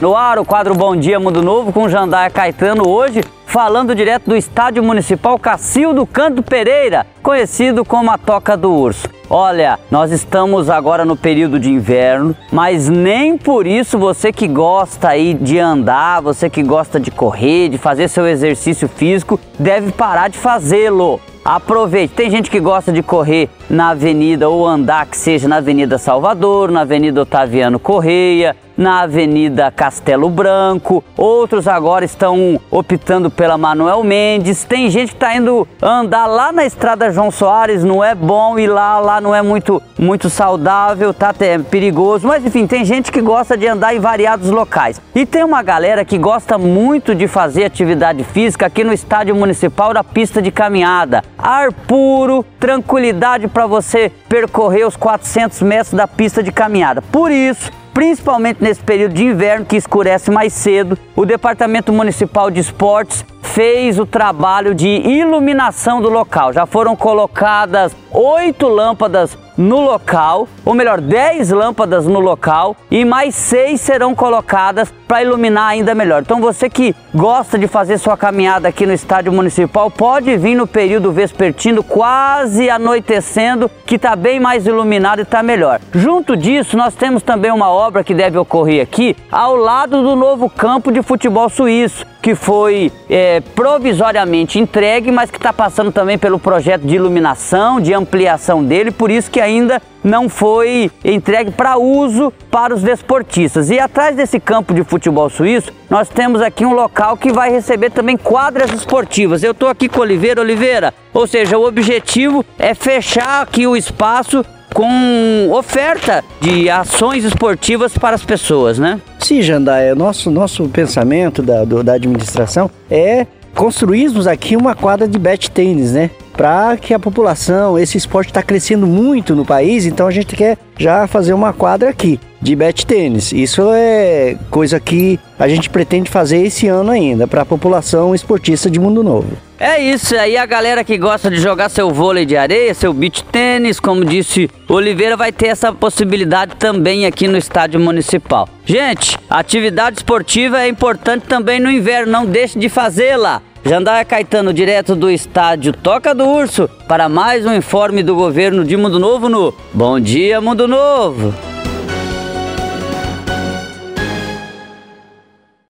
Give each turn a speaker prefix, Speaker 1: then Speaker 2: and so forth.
Speaker 1: No ar, o quadro Bom Dia Mundo Novo com Jandaia Caetano hoje, falando direto do Estádio Municipal Cacildo Canto Pereira, conhecido como a Toca do Urso. Olha, nós estamos agora no período de inverno, mas nem por isso você que gosta aí de andar, você que gosta de correr, de fazer seu exercício físico, deve parar de fazê-lo. Aproveite. Tem gente que gosta de correr na avenida ou andar que seja na Avenida Salvador, na Avenida Otaviano Correia, na Avenida Castelo Branco. Outros agora estão optando pela Manuel Mendes. Tem gente que está indo andar lá na Estrada João Soares, não é bom ir lá, lá não é muito muito saudável, tá é perigoso. Mas enfim, tem gente que gosta de andar em variados locais. E tem uma galera que gosta muito de fazer atividade física aqui no Estádio Municipal da pista de caminhada ar puro, tranquilidade para você percorrer os 400 metros da pista de caminhada. Por isso, principalmente nesse período de inverno que escurece mais cedo, o Departamento Municipal de Esportes fez o trabalho de iluminação do local. Já foram colocadas oito lâmpadas no local, ou melhor, 10 lâmpadas no local e mais seis serão colocadas para iluminar ainda melhor. Então você que gosta de fazer sua caminhada aqui no estádio municipal, pode vir no período vespertino, quase anoitecendo, que está bem mais iluminado e está melhor. Junto disso, nós temos também uma obra que deve ocorrer aqui ao lado do novo campo de futebol suíço que foi é, provisoriamente entregue, mas que está passando também pelo projeto de iluminação, de ampliação dele, por isso que ainda não foi entregue para uso para os desportistas. E atrás desse campo de futebol suíço, nós temos aqui um local que vai receber também quadras esportivas. Eu estou aqui com Oliveira Oliveira, ou seja, o objetivo é fechar aqui o espaço com oferta de ações esportivas para as pessoas, né?
Speaker 2: Sim, Jandaia, nosso, nosso pensamento da, do, da administração é construirmos aqui uma quadra de bet tênis, né? Para que a população, esse esporte está crescendo muito no país, então a gente quer já fazer uma quadra aqui de bet tênis. Isso é coisa que a gente pretende fazer esse ano ainda para a população esportista de Mundo Novo.
Speaker 1: É isso aí, a galera que gosta de jogar seu vôlei de areia, seu beach tênis, como disse Oliveira, vai ter essa possibilidade também aqui no estádio municipal. Gente, atividade esportiva é importante também no inverno, não deixe de fazê-la. Jandaia Caetano, direto do estádio Toca do Urso, para mais um informe do governo de Mundo Novo no Bom Dia Mundo Novo.